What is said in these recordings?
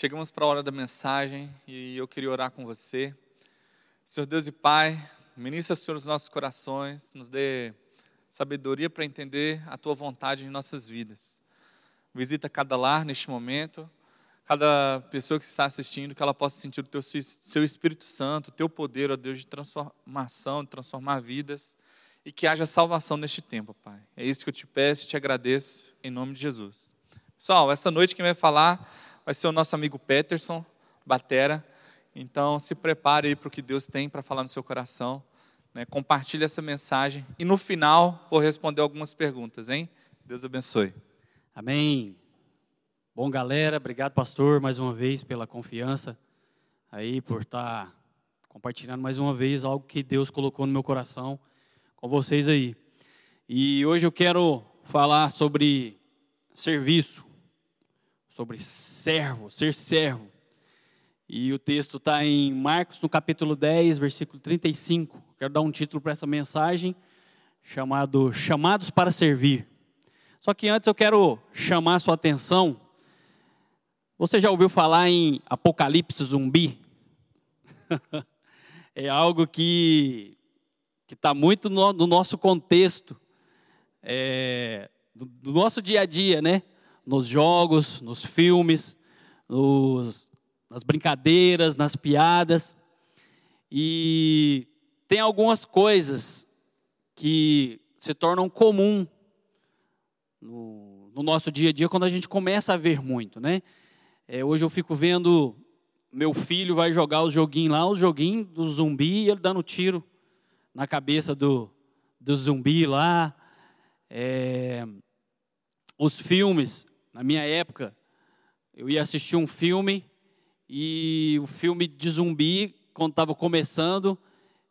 Chegamos para a hora da mensagem e eu queria orar com você. Senhor Deus e Pai, ministra, Senhor, os nossos corações, nos dê sabedoria para entender a Tua vontade em nossas vidas. Visita cada lar neste momento, cada pessoa que está assistindo, que ela possa sentir o Teu Seu Espírito Santo, o Teu poder, ó Deus, de transformação, de transformar vidas e que haja salvação neste tempo, Pai. É isso que eu te peço te agradeço, em nome de Jesus. Pessoal, essa noite quem vai falar vai ser o nosso amigo Peterson, Batera. Então se prepare aí para o que Deus tem para falar no seu coração. Né? Compartilhe essa mensagem e no final vou responder algumas perguntas, hein? Deus abençoe. Amém. Bom, galera, obrigado, pastor, mais uma vez pela confiança aí, por estar tá compartilhando mais uma vez algo que Deus colocou no meu coração com vocês aí. E hoje eu quero falar sobre serviço sobre servo, ser servo. E o texto está em Marcos, no capítulo 10, versículo 35. Quero dar um título para essa mensagem, chamado Chamados para Servir. Só que antes eu quero chamar a sua atenção. Você já ouviu falar em apocalipse zumbi? é algo que está muito no, no, nosso contexto, é, do, do nosso dia a dia, né? Nos jogos, nos filmes, nos, nas brincadeiras, nas piadas. E tem algumas coisas que se tornam comum no, no, nosso dia a dia quando a gente começa a ver muito, né? É, hoje eu fico vendo meu filho vai jogar os joguinhos lá, os joguinhos do zumbi, e ele dando tiro na cabeça do, do zumbi lá. É, os filmes, na minha época, eu ia assistir um filme e o filme de zumbi, quando estava começando,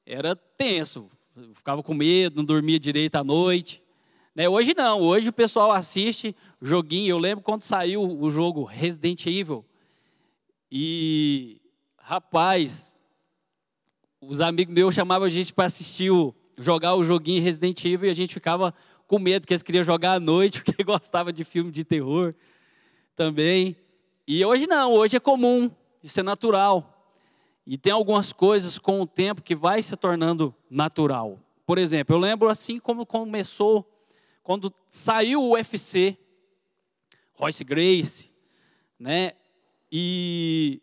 era tenso. Eu ficava com medo, não dormia direito à noite. Né? Hoje não, hoje o pessoal assiste joguinho. Eu lembro quando saiu o jogo Resident Evil. E, rapaz, os amigos meus chamavam a gente para assistir, o, jogar o joguinho Resident Evil e a gente ficava com medo que eles queriam jogar à noite, porque gostava de filme de terror também. E hoje não, hoje é comum, isso é natural. E tem algumas coisas com o tempo que vai se tornando natural. Por exemplo, eu lembro assim como começou, quando saiu o UFC, Royce Grace, né? E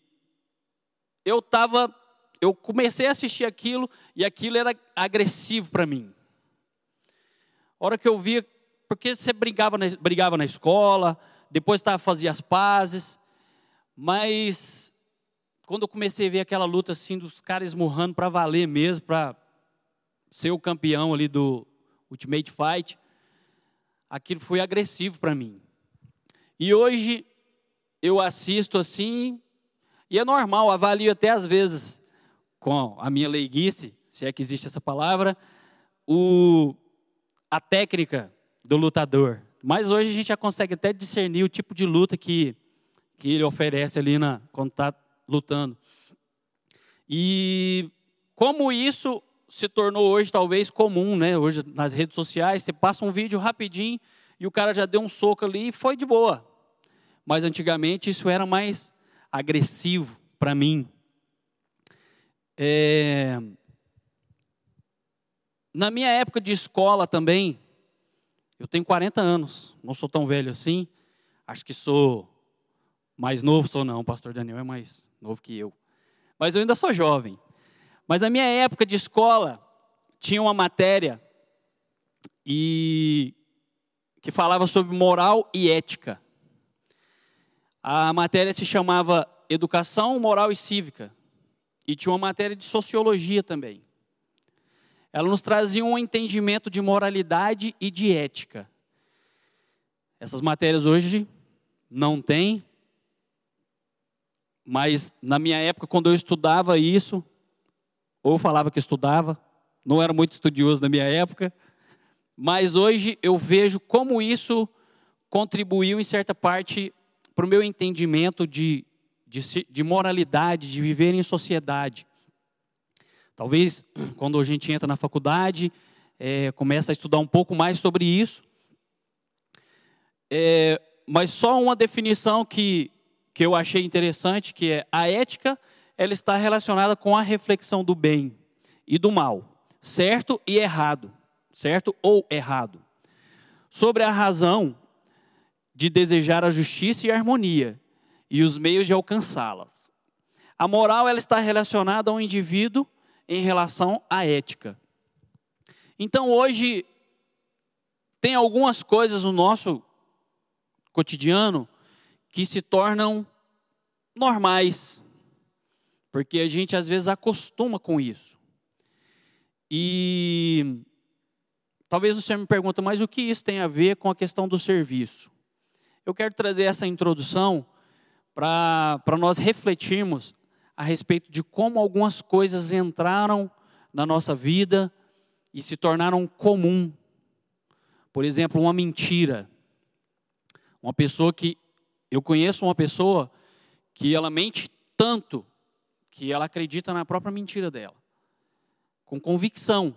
eu tava, eu comecei a assistir aquilo e aquilo era agressivo para mim. Hora que eu via, porque você brigava na, brigava na escola, depois tava, fazia as pazes, mas quando eu comecei a ver aquela luta assim dos caras esmurrando para valer mesmo, para ser o campeão ali do Ultimate Fight, aquilo foi agressivo para mim. E hoje eu assisto assim, e é normal, avalio até às vezes com a minha leiguice, se é que existe essa palavra, o a técnica do lutador. Mas hoje a gente já consegue até discernir o tipo de luta que, que ele oferece ali na, quando está lutando. E como isso se tornou hoje talvez comum, né? Hoje nas redes sociais, você passa um vídeo rapidinho e o cara já deu um soco ali e foi de boa. Mas antigamente isso era mais agressivo para mim. É, na minha época de escola também, eu tenho 40 anos, não sou tão velho assim. Acho que sou mais novo, sou não, o pastor Daniel é mais novo que eu. Mas eu ainda sou jovem. Mas na minha época de escola, tinha uma matéria e que falava sobre moral e ética. A matéria se chamava Educação, Moral e Cívica. E tinha uma matéria de sociologia também ela nos trazia um entendimento de moralidade e de ética. Essas matérias hoje não tem, mas na minha época, quando eu estudava isso, ou falava que estudava, não era muito estudioso na minha época, mas hoje eu vejo como isso contribuiu em certa parte para o meu entendimento de, de, de moralidade, de viver em sociedade. Talvez quando a gente entra na faculdade, é, começa a estudar um pouco mais sobre isso. É, mas só uma definição que, que eu achei interessante, que é a ética, ela está relacionada com a reflexão do bem e do mal, certo e errado, certo ou errado. Sobre a razão de desejar a justiça e a harmonia e os meios de alcançá-las. A moral ela está relacionada ao indivíduo em relação à ética. Então hoje tem algumas coisas no nosso cotidiano que se tornam normais, porque a gente às vezes acostuma com isso. E talvez você me pergunte, mas o que isso tem a ver com a questão do serviço? Eu quero trazer essa introdução para nós refletirmos a respeito de como algumas coisas entraram na nossa vida e se tornaram comum. Por exemplo, uma mentira. Uma pessoa que eu conheço uma pessoa que ela mente tanto que ela acredita na própria mentira dela, com convicção,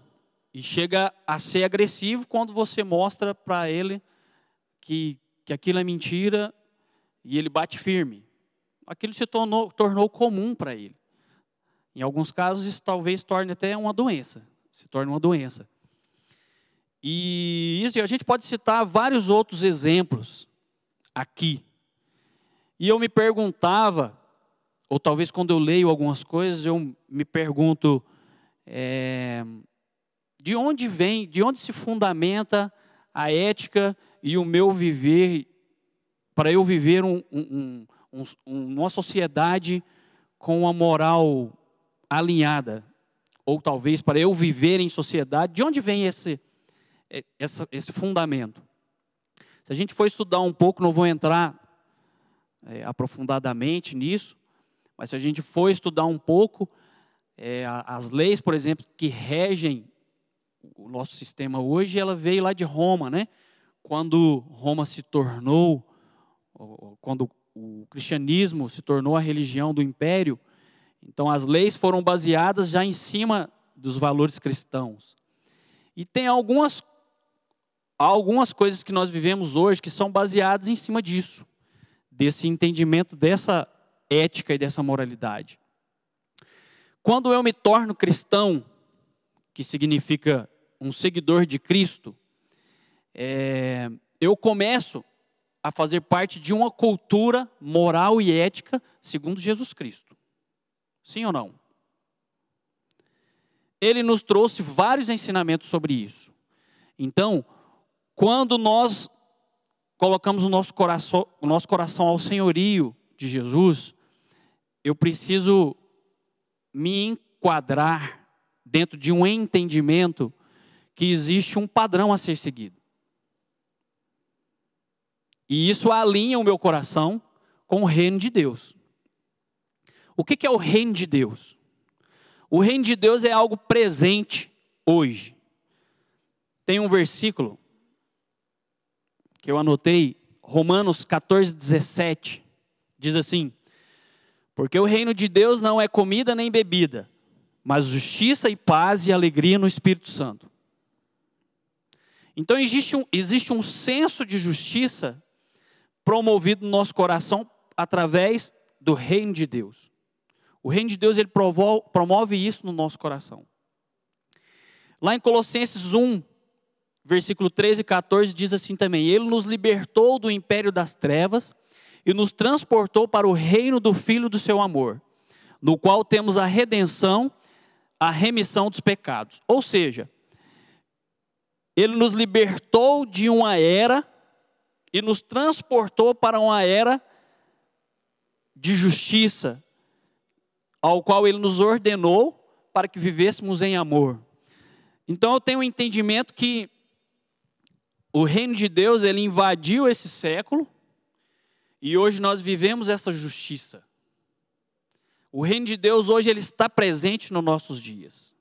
e chega a ser agressivo quando você mostra para ele que, que aquilo é mentira e ele bate firme. Aquilo se tornou, tornou comum para ele. Em alguns casos, isso talvez torne até uma doença, se torne uma doença. E isso, a gente pode citar vários outros exemplos aqui. E eu me perguntava ou talvez quando eu leio algumas coisas, eu me pergunto é, de onde vem, de onde se fundamenta a ética e o meu viver, para eu viver um, um, um, uma sociedade com uma moral alinhada, ou talvez para eu viver em sociedade, de onde vem esse, é, esse, fundamento? Se a gente for estudar um pouco, não vou entrar é, aprofundadamente nisso, mas se a gente for estudar um pouco, é, as leis, por exemplo, que regem o nosso sistema hoje, ela veio lá de Roma, né? Quando Roma se tornou, quando o cristianismo se tornou a religião do império, então as leis foram baseadas já em cima dos valores cristãos. E tem algumas algumas coisas que nós vivemos hoje que são baseadas em cima disso, desse entendimento dessa ética e dessa moralidade. Quando eu me torno cristão, que significa um seguidor de Cristo, é, eu começo a fazer parte de uma cultura moral e ética segundo Jesus Cristo. Sim ou não? Ele nos trouxe vários ensinamentos sobre isso. Então, quando nós colocamos o nosso coração, o nosso coração ao senhorio de Jesus, eu preciso me enquadrar dentro de um entendimento que existe um padrão a ser seguido. E isso alinha o meu coração com o reino de Deus. O que é o reino de Deus? O reino de Deus é algo presente hoje. Tem um versículo que eu anotei, Romanos 14, 17, diz assim: porque o reino de Deus não é comida nem bebida, mas justiça e paz e alegria no Espírito Santo. Então existe um, existe um senso de justiça promovido no nosso coração através do reino de Deus. O reino de Deus ele promove, isso no nosso coração. Lá em Colossenses 1, versículo 13 e 14, diz assim também: Ele nos libertou do império das trevas e nos transportou para o reino do Filho do seu amor, no qual temos a redenção, a remissão dos pecados. Ou seja, ele nos libertou de uma era e nos transportou para uma era de justiça, ao qual ele nos ordenou para que vivêssemos em amor. Então eu tenho um entendimento que o reino de Deus ele invadiu esse século e hoje nós vivemos essa justiça. O reino de Deus hoje ele está presente nos nossos dias.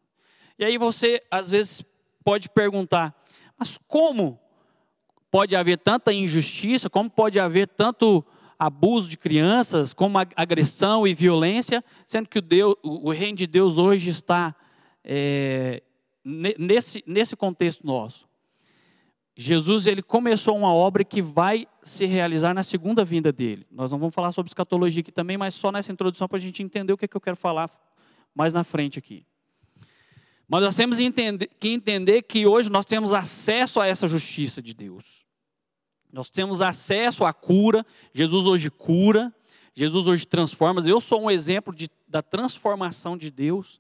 E aí você às vezes pode perguntar: mas como pode haver tanta injustiça? Como pode haver tanto abuso de crianças, como agressão e violência, sendo que o, Deus, o reino de Deus hoje está é, nesse, nesse contexto nosso? Jesus ele começou uma obra que vai se realizar na segunda vinda dele. Nós não vamos falar sobre escatologia aqui também, mas só nessa introdução para a gente entender o que, é que eu quero falar mais na frente aqui. Mas nós temos que entender que hoje nós temos acesso a essa justiça de Deus. Nós temos acesso à cura. Jesus hoje cura. Jesus hoje transforma. Eu sou um exemplo de, da transformação de Deus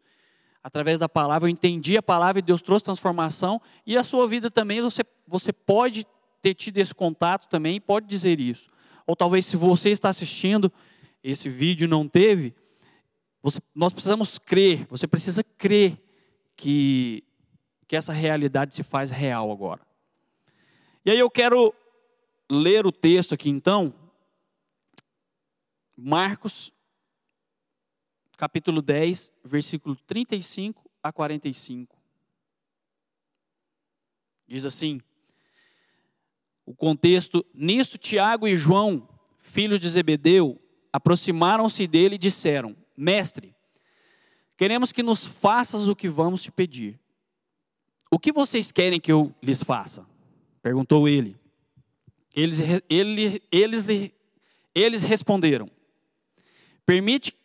através da palavra. Eu entendi a palavra e Deus trouxe transformação. E a sua vida também, você, você pode ter tido esse contato também, pode dizer isso. Ou talvez se você está assistindo esse vídeo não teve, você, nós precisamos crer, você precisa crer que, que essa realidade se faz real agora. E aí eu quero ler o texto aqui então, Marcos, capítulo 10, versículo 35 a 45. Diz assim: o contexto, nisto Tiago e João, filhos de Zebedeu, aproximaram-se dele e disseram: Mestre, Queremos que nos faças o que vamos te pedir. O que vocês querem que eu lhes faça? Perguntou ele. Eles, ele, eles, eles responderam: Permite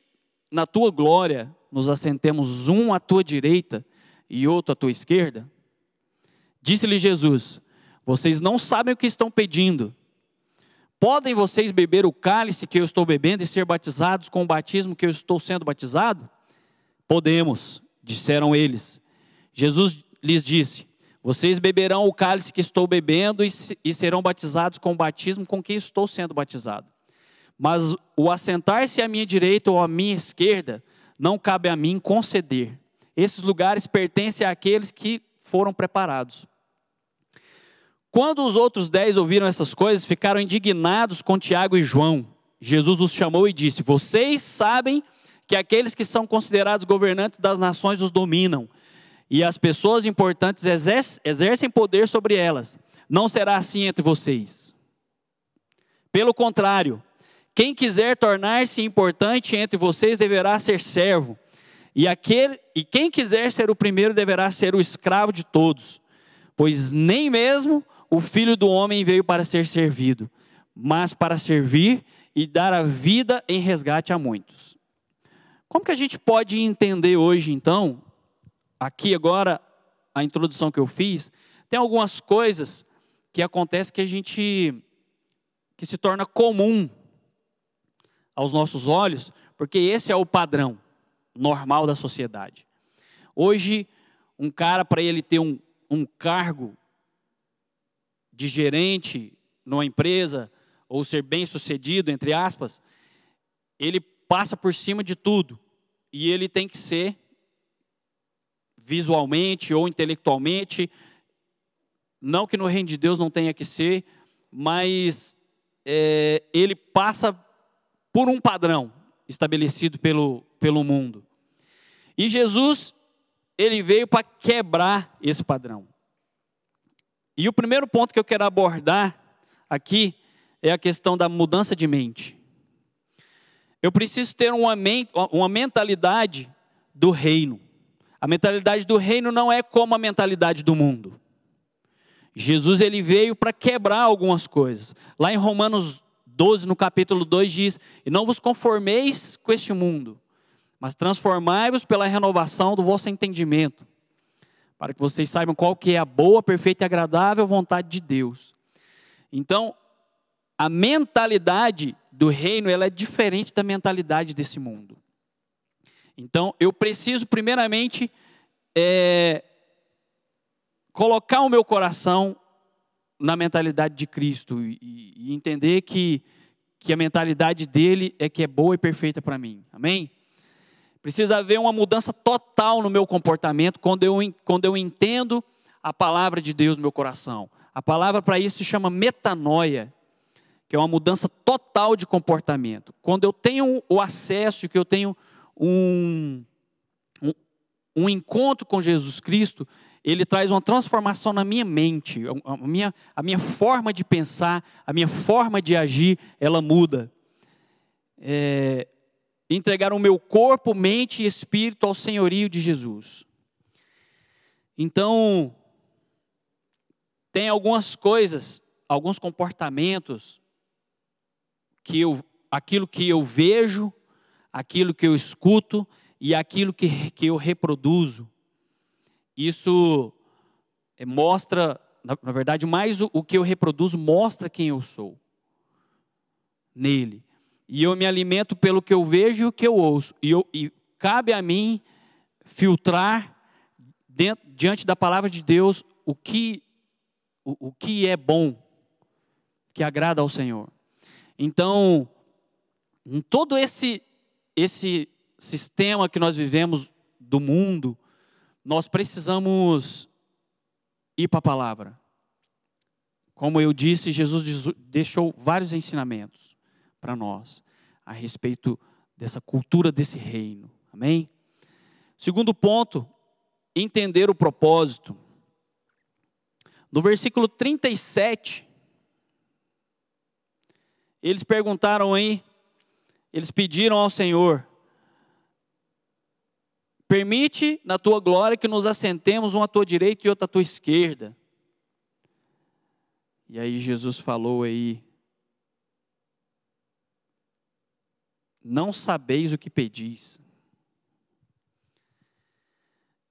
na tua glória nos assentemos um à tua direita e outro à tua esquerda? Disse-lhe Jesus: Vocês não sabem o que estão pedindo. Podem vocês beber o cálice que eu estou bebendo e ser batizados com o batismo que eu estou sendo batizado? Podemos, disseram eles. Jesus lhes disse: Vocês beberão o cálice que estou bebendo e serão batizados com o batismo com que estou sendo batizado. Mas o assentar-se à minha direita ou à minha esquerda não cabe a mim conceder. Esses lugares pertencem àqueles que foram preparados. Quando os outros dez ouviram essas coisas, ficaram indignados com Tiago e João. Jesus os chamou e disse: Vocês sabem que aqueles que são considerados governantes das nações os dominam, e as pessoas importantes exercem poder sobre elas. Não será assim entre vocês. Pelo contrário, quem quiser tornar-se importante entre vocês deverá ser servo, e, aquele, e quem quiser ser o primeiro deverá ser o escravo de todos, pois nem mesmo o filho do homem veio para ser servido, mas para servir e dar a vida em resgate a muitos. Como que a gente pode entender hoje, então, aqui agora, a introdução que eu fiz, tem algumas coisas que acontecem que a gente, que se torna comum aos nossos olhos, porque esse é o padrão normal da sociedade. Hoje, um cara, para ele ter um, um cargo de gerente numa empresa, ou ser bem sucedido, entre aspas, ele passa por cima de tudo e ele tem que ser visualmente ou intelectualmente, não que no reino de Deus não tenha que ser, mas é, ele passa por um padrão estabelecido pelo, pelo mundo. E Jesus, ele veio para quebrar esse padrão. E o primeiro ponto que eu quero abordar aqui é a questão da mudança de mente. Eu preciso ter uma, uma mentalidade do reino. A mentalidade do reino não é como a mentalidade do mundo. Jesus ele veio para quebrar algumas coisas. Lá em Romanos 12, no capítulo 2, diz: E não vos conformeis com este mundo, mas transformai-vos pela renovação do vosso entendimento, para que vocês saibam qual que é a boa, perfeita e agradável vontade de Deus. Então, a mentalidade do reino ela é diferente da mentalidade desse mundo. Então, eu preciso, primeiramente, é, colocar o meu coração na mentalidade de Cristo e, e, entender que, que a mentalidade dele é que é boa e perfeita para mim. Amém? Precisa haver uma mudança total no meu comportamento quando eu, quando eu entendo a palavra de Deus no meu coração. A palavra para isso se chama metanoia que é uma mudança total de comportamento. Quando eu tenho o acesso, que eu tenho um, um, um encontro com Jesus Cristo, ele traz uma transformação na minha mente, a minha, a minha forma de pensar, a minha forma de agir, ela muda. É, entregar o meu corpo, mente e espírito ao senhorio de Jesus. Então, tem algumas coisas, alguns comportamentos que eu, aquilo que eu vejo, aquilo que eu escuto e aquilo que, que eu reproduzo. Isso é, mostra, na, na verdade, mais o, o que eu reproduzo mostra quem eu sou nele. E eu me alimento pelo que eu vejo e o que eu ouço. E, eu, e cabe a mim filtrar dentro, diante da palavra de Deus o que, o, o que é bom, que agrada ao Senhor. Então, em todo esse, esse sistema que nós vivemos do mundo, nós precisamos ir para a palavra. Como eu disse, Jesus deixou vários ensinamentos para nós a respeito dessa cultura desse reino. Amém? Segundo ponto, entender o propósito. No versículo 37, eles perguntaram aí, eles pediram ao Senhor: Permite na tua glória que nos assentemos um à tua direita e outro à tua esquerda. E aí Jesus falou aí: Não sabeis o que pedis.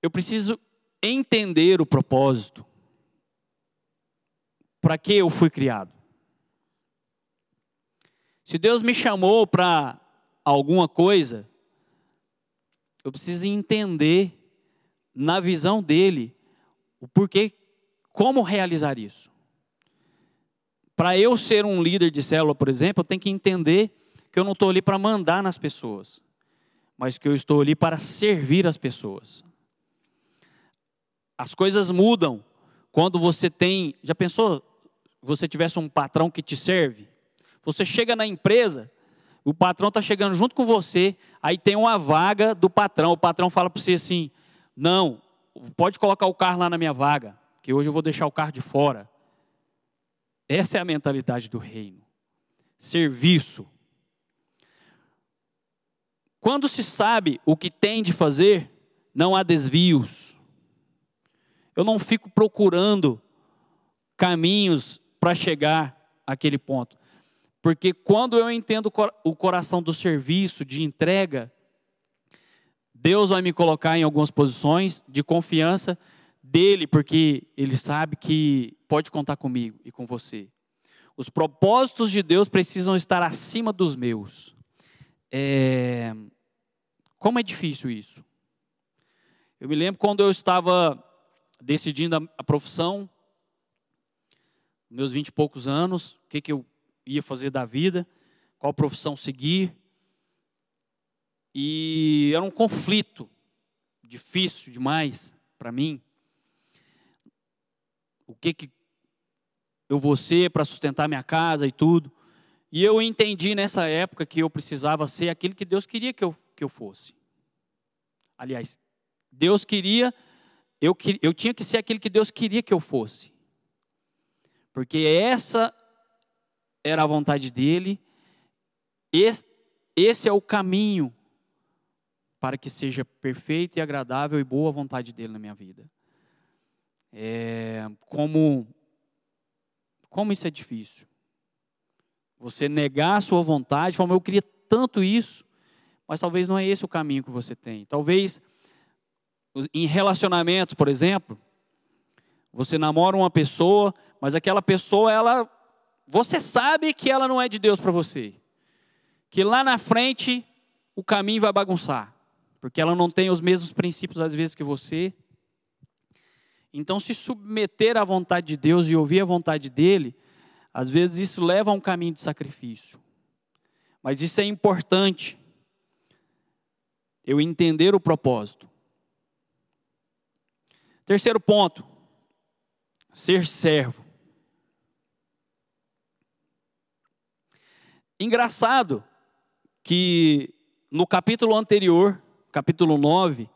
Eu preciso entender o propósito. Para que eu fui criado? Se Deus me chamou para alguma coisa, eu preciso entender na visão dele o porquê, como realizar isso. Para eu ser um líder de célula, por exemplo, eu tenho que entender que eu não estou ali para mandar nas pessoas, mas que eu estou ali para servir as pessoas. As coisas mudam quando você tem. Já pensou? Você tivesse um patrão que te serve? Você chega na empresa, o patrão está chegando junto com você, aí tem uma vaga do patrão. O patrão fala para você assim: não, pode colocar o carro lá na minha vaga, que hoje eu vou deixar o carro de fora. Essa é a mentalidade do reino. Serviço. Quando se sabe o que tem de fazer, não há desvios. Eu não fico procurando caminhos para chegar àquele ponto. Porque quando eu entendo o coração do serviço, de entrega, Deus vai me colocar em algumas posições de confiança dele, porque ele sabe que pode contar comigo e com você. Os propósitos de Deus precisam estar acima dos meus. É... Como é difícil isso? Eu me lembro quando eu estava decidindo a, profissão, meus vinte e poucos anos, o que, que eu ia fazer da vida, qual profissão seguir. E era um conflito difícil demais para mim. O que, que eu vou ser para sustentar minha casa e tudo. E eu entendi nessa época que eu precisava ser aquilo que Deus queria que eu, que eu fosse. Aliás, Deus queria eu, eu tinha que ser aquele que Deus queria que eu fosse. Porque essa era a vontade dele, esse, esse é o caminho para que seja perfeito e agradável e boa a vontade dele na minha vida. É, como, como isso é difícil. Você negar a sua vontade, falar, eu queria tanto isso, mas talvez não é esse o caminho que você tem. Talvez em relacionamentos, por exemplo, você namora uma pessoa, mas aquela pessoa, ela, você sabe que ela não é de Deus para você. Que lá na frente o caminho vai bagunçar, porque ela não tem os mesmos princípios às vezes que você. Então, se submeter à vontade de Deus e ouvir a vontade dele, às vezes isso leva a um caminho de sacrifício. Mas isso é importante. Eu entender o propósito. Terceiro ponto, ser servo. Engraçado que no capítulo anterior, capítulo 9,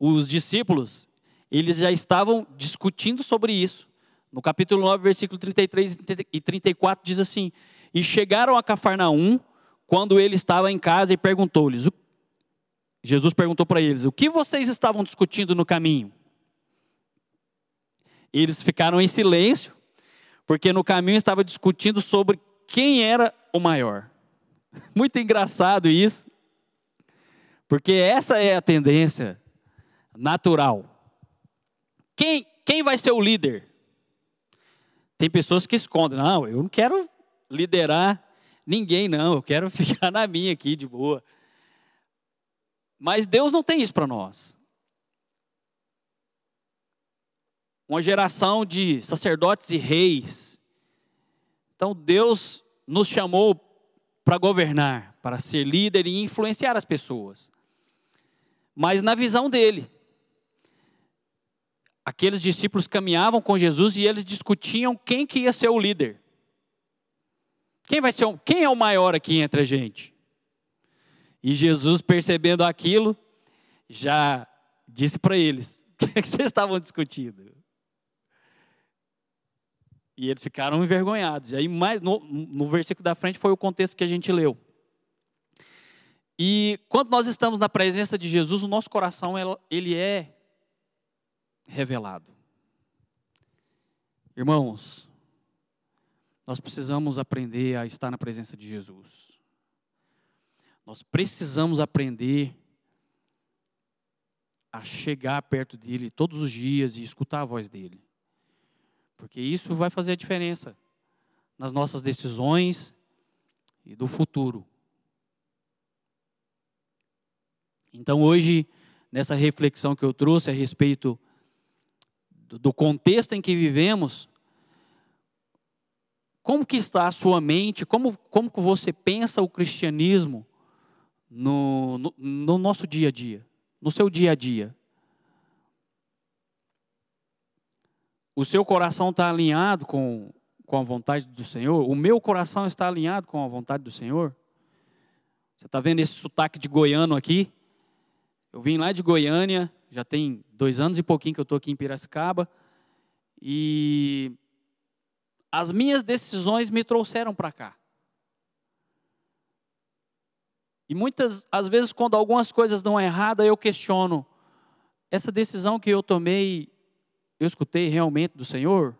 os discípulos, eles já estavam discutindo sobre isso. No capítulo 9, versículo 33 e 34 diz assim: "E chegaram a Cafarnaum, quando ele estava em casa e perguntou-lhes: Jesus perguntou para eles: "O que vocês estavam discutindo no caminho?" Eles ficaram em silêncio, porque no caminho estava discutindo sobre quem era o maior. Muito engraçado isso, porque essa é a tendência natural. Quem, quem vai ser o líder? Tem pessoas que escondem, não, eu não quero liderar ninguém, não, eu quero ficar na minha aqui de boa. Mas Deus não tem isso para nós. Uma geração de sacerdotes e reis. Então Deus nos chamou para governar, para ser líder e influenciar as pessoas. Mas na visão dele. Aqueles discípulos caminhavam com Jesus e eles discutiam quem que ia ser o líder. Quem vai ser, quem é o maior aqui entre a gente? E Jesus, percebendo aquilo, já disse para eles: o que vocês estavam discutindo? E eles ficaram envergonhados. E aí, mais, no, no versículo da frente, foi o contexto que a gente leu. E quando nós estamos na presença de Jesus, o nosso coração ele é revelado. Irmãos, nós precisamos aprender a estar na presença de Jesus. Nós precisamos aprender a chegar perto dele todos os dias e escutar a voz dele. Porque isso vai fazer a diferença nas nossas decisões e do futuro. Então, hoje, nessa reflexão que eu trouxe a respeito do contexto em que vivemos, como que está a sua mente, como, como que você pensa o cristianismo no, no, no nosso dia a dia, no seu dia a dia? O seu coração está alinhado com, com a vontade do Senhor? O meu coração está alinhado com a vontade do Senhor? Você está vendo esse sotaque de goiano aqui? Eu vim lá de Goiânia, já tem dois anos e pouquinho que eu estou aqui em Piracicaba, e as minhas decisões me trouxeram para cá. E muitas, às vezes, quando algumas coisas dão errada, eu questiono: essa decisão que eu tomei eu escutei realmente do Senhor?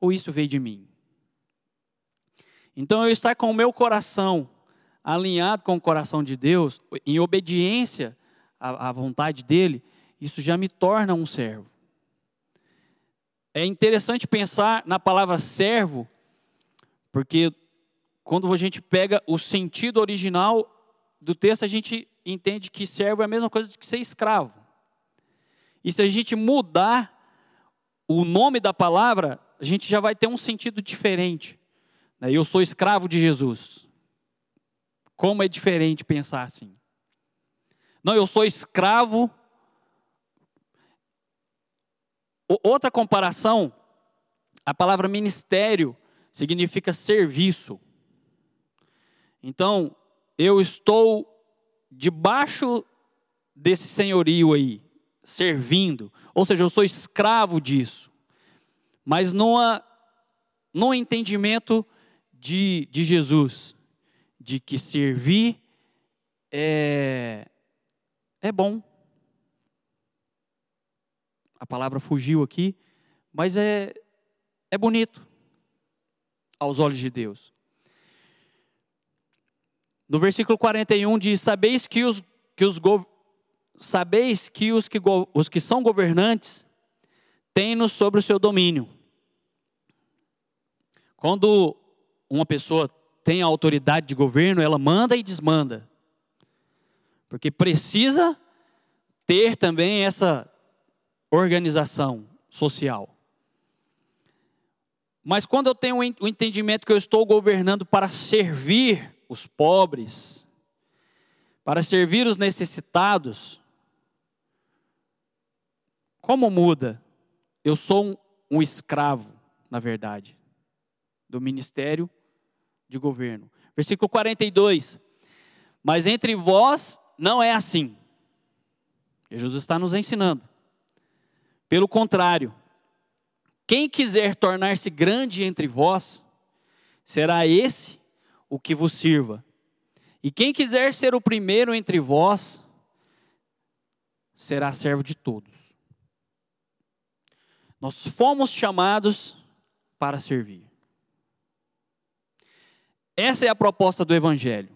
Ou isso veio de mim? Então, eu estar com o meu coração alinhado com o coração de Deus, em obediência à, à vontade dEle, isso já me torna um servo. É interessante pensar na palavra servo, porque quando a gente pega o sentido original do texto, a gente entende que servo é a mesma coisa que ser escravo. E se a gente mudar o nome da palavra, a gente já vai ter um sentido diferente. Né? Eu sou escravo de Jesus. Como é diferente pensar assim? Não, eu sou escravo. Outra comparação, a palavra ministério significa serviço. Então, eu estou debaixo desse senhorio aí servindo. Ou seja, eu sou escravo disso. Mas numa, no entendimento de, de Jesus, de que servir é, é bom. A palavra fugiu aqui, mas é, é bonito aos olhos de Deus. No versículo 41 diz: Sabeis que os, que os, sabeis que os que, os que são governantes têm-nos sobre o seu domínio. Quando uma pessoa tem a autoridade de governo, ela manda e desmanda. Porque precisa ter também essa organização social. Mas quando eu tenho o entendimento que eu estou governando para servir os pobres, para servir os necessitados, como muda? Eu sou um, um escravo, na verdade, do ministério de governo. Versículo 42. Mas entre vós não é assim. Jesus está nos ensinando. Pelo contrário, quem quiser tornar-se grande entre vós, será esse o que vos sirva. E quem quiser ser o primeiro entre vós, será servo de todos. Nós fomos chamados para servir. Essa é a proposta do Evangelho.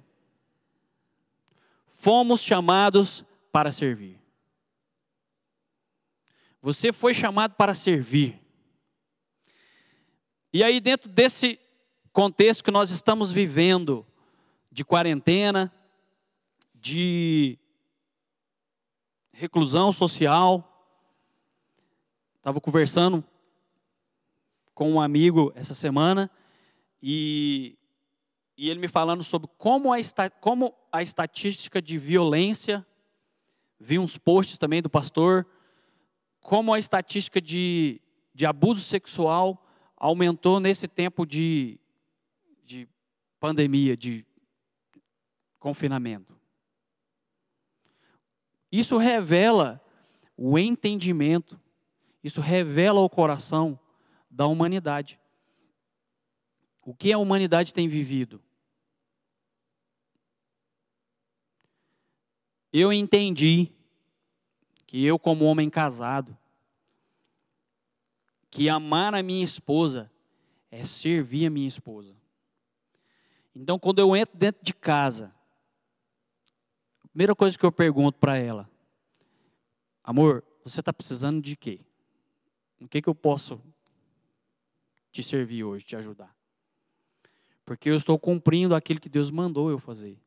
Fomos chamados para servir. Você foi chamado para servir. E aí, dentro desse contexto que nós estamos vivendo, de quarentena, de reclusão social, estava conversando com um amigo essa semana e, e ele me falando sobre como a, como a estatística de violência, vi uns posts também do pastor, como a estatística de, de abuso sexual aumentou nesse tempo de, de pandemia, de confinamento. Isso revela o entendimento, isso revela o coração da humanidade. O que a humanidade tem vivido? Eu entendi que eu, como homem casado, que amar a minha esposa é servir a minha esposa. Então, quando eu entro dentro de casa, a primeira coisa que eu pergunto para ela, amor, você está precisando de quê? O que, que eu posso te servir hoje, te ajudar. Porque eu estou cumprindo aquilo que Deus mandou eu fazer.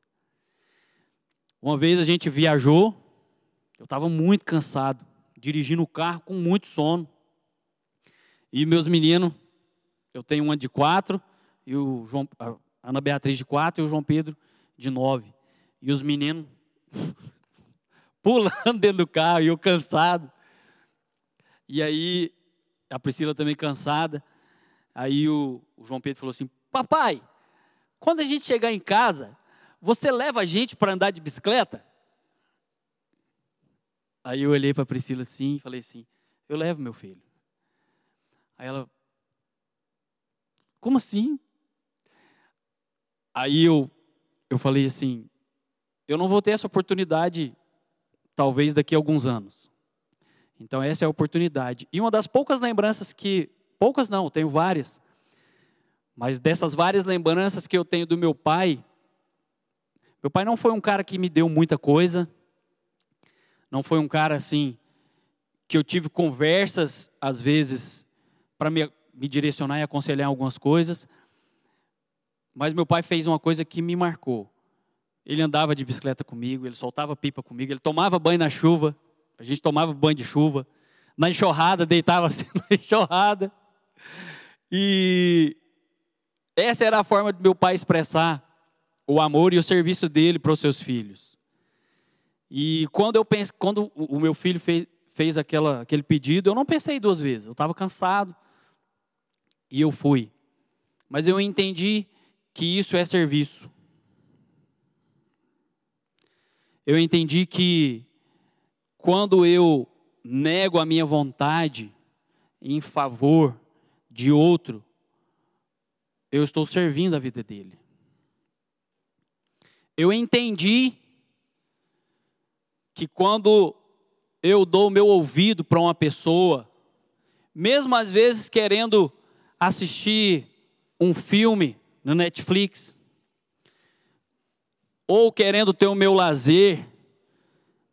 Uma vez a gente viajou, eu estava muito cansado, dirigindo o carro com muito sono. E meus meninos, eu tenho uma de quatro, e o João, a Ana Beatriz de quatro e o João Pedro de nove. E os meninos pulando dentro do carro, e eu cansado. E aí, a Priscila também cansada. Aí o, o João Pedro falou assim: Papai, quando a gente chegar em casa, você leva a gente para andar de bicicleta? Aí eu olhei para a Priscila assim e falei assim: Eu levo meu filho. Aí ela, como assim? Aí eu, eu falei assim: Eu não vou ter essa oportunidade, talvez daqui a alguns anos. Então, essa é a oportunidade. E uma das poucas lembranças que Poucas não, tenho várias. Mas dessas várias lembranças que eu tenho do meu pai, meu pai não foi um cara que me deu muita coisa, não foi um cara assim que eu tive conversas às vezes para me, me direcionar e aconselhar algumas coisas. Mas meu pai fez uma coisa que me marcou. Ele andava de bicicleta comigo, ele soltava pipa comigo, ele tomava banho na chuva, a gente tomava banho de chuva. Na enxurrada, deitava assim na enxurrada. E essa era a forma de meu pai expressar o amor e o serviço dele para os seus filhos. E quando eu penso, quando o meu filho fez, fez aquela, aquele pedido, eu não pensei duas vezes. Eu estava cansado e eu fui. Mas eu entendi que isso é serviço. Eu entendi que quando eu nego a minha vontade em favor de outro, eu estou servindo a vida dele. Eu entendi que quando eu dou meu ouvido para uma pessoa, mesmo às vezes querendo assistir um filme no Netflix, ou querendo ter o meu lazer,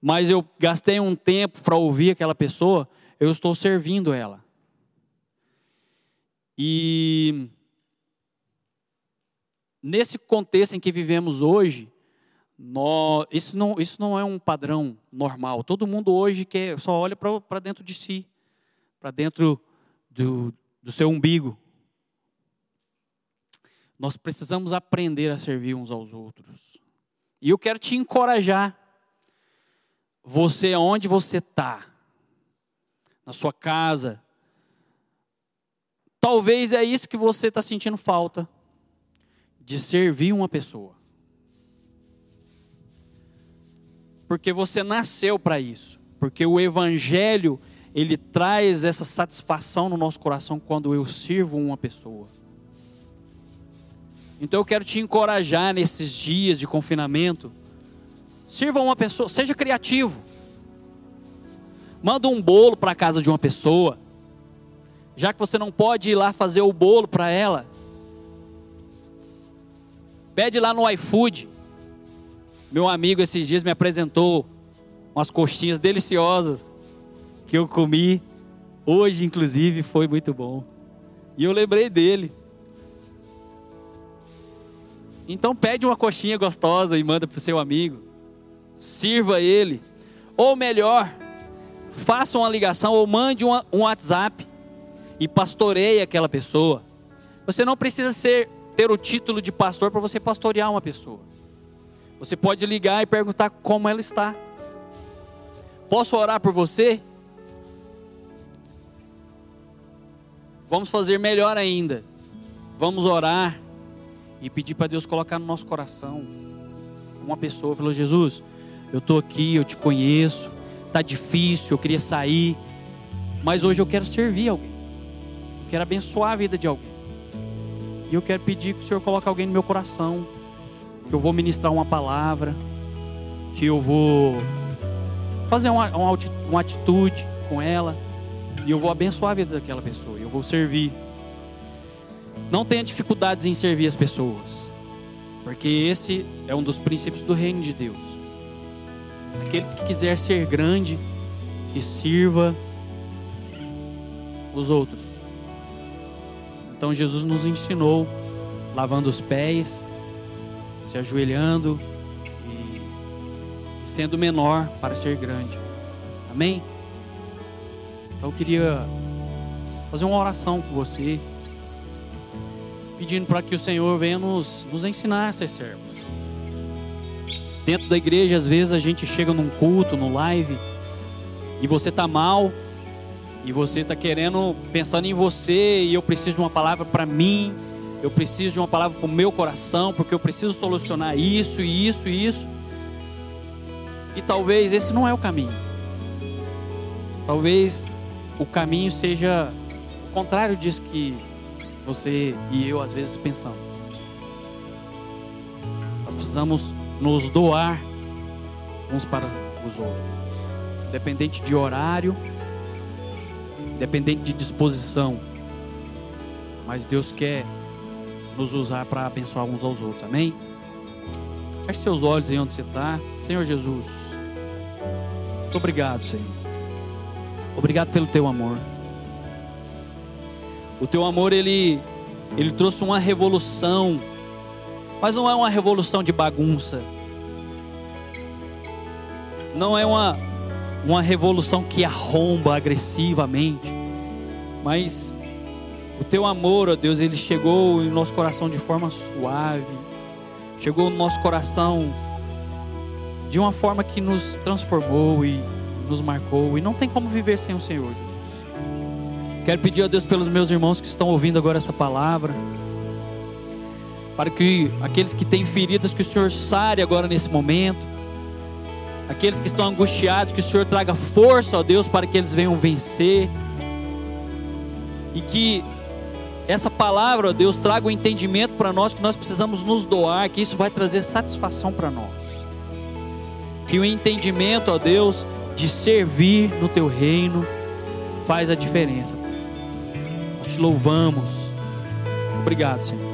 mas eu gastei um tempo para ouvir aquela pessoa, eu estou servindo ela. E nesse contexto em que vivemos hoje, nós, isso, não, isso não é um padrão normal. Todo mundo hoje quer, só olha para dentro de si, para dentro do, do seu umbigo. Nós precisamos aprender a servir uns aos outros. E eu quero te encorajar. Você, onde você está, na sua casa, Talvez é isso que você está sentindo falta de servir uma pessoa. Porque você nasceu para isso. Porque o Evangelho, ele traz essa satisfação no nosso coração quando eu sirvo uma pessoa. Então eu quero te encorajar nesses dias de confinamento. Sirva uma pessoa, seja criativo. Manda um bolo para a casa de uma pessoa Já que você não pode ir lá fazer o bolo para ela, pede lá no iFood. Meu amigo esses dias me apresentou umas coxinhas deliciosas que eu comi. Hoje, inclusive, foi muito bom. E eu lembrei dele. Então pede uma coxinha gostosa e manda para o seu amigo. Sirva ele. Ou melhor, faça uma ligação ou mande um, um WhatsApp e pastoreie aquela pessoa. Você não precisa ser ter o título de pastor para você pastorear uma pessoa. Você pode ligar e perguntar como ela está. Posso orar por você? Vamos fazer melhor ainda. Vamos orar e pedir para Deus colocar no nosso coração uma pessoa. Falou: Jesus, eu estou aqui, eu te conheço, está difícil, eu queria sair, mas hoje eu quero servir alguém, eu quero abençoar a vida de alguém. E eu quero pedir que o Senhor coloque alguém no meu coração, que eu vou ministrar uma palavra, que eu vou fazer uma, uma atitude com ela, e eu vou abençoar a vida daquela pessoa, eu vou servir. Não tenha dificuldades em servir as pessoas, porque esse é um dos princípios do reino de Deus. Aquele que quiser ser grande, que sirva os outros. Então Jesus nos ensinou lavando os pés, se ajoelhando e sendo menor para ser grande. Amém? Então eu queria fazer uma oração com você, pedindo para que o Senhor venha nos, nos ensinar a ser servos. Dentro da igreja, às vezes a gente chega num culto, no live, e você está mal, e você está querendo, pensando em você, e eu preciso de uma palavra para mim, eu preciso de uma palavra para o meu coração, porque eu preciso solucionar isso, isso e isso. E talvez esse não é o caminho. Talvez o caminho seja o contrário disso que você e eu às vezes pensamos. Nós precisamos nos doar uns para os outros, independente de horário, independente de disposição. Mas Deus quer nos usar para abençoar uns aos outros, amém? Feche seus olhos aí onde você está, Senhor Jesus. Muito obrigado, Senhor. Obrigado pelo teu amor. O teu amor, ele, ele trouxe uma revolução, mas não é uma revolução de bagunça. Não é uma, uma revolução que arromba agressivamente, mas o teu amor, ó Deus, ele chegou em nosso coração de forma suave, chegou no nosso coração de uma forma que nos transformou e nos marcou, e não tem como viver sem o Senhor, Jesus. Quero pedir a Deus pelos meus irmãos que estão ouvindo agora essa palavra, para que aqueles que têm feridas, que o Senhor sare agora nesse momento, aqueles que estão angustiados, que o Senhor traga força, ó Deus, para que eles venham vencer, e que essa palavra, ó Deus, traga o um entendimento para nós que nós precisamos nos doar, que isso vai trazer satisfação para nós. Que o entendimento, ó Deus, de servir no teu reino faz a diferença te louvamos. Obrigado, Senhor.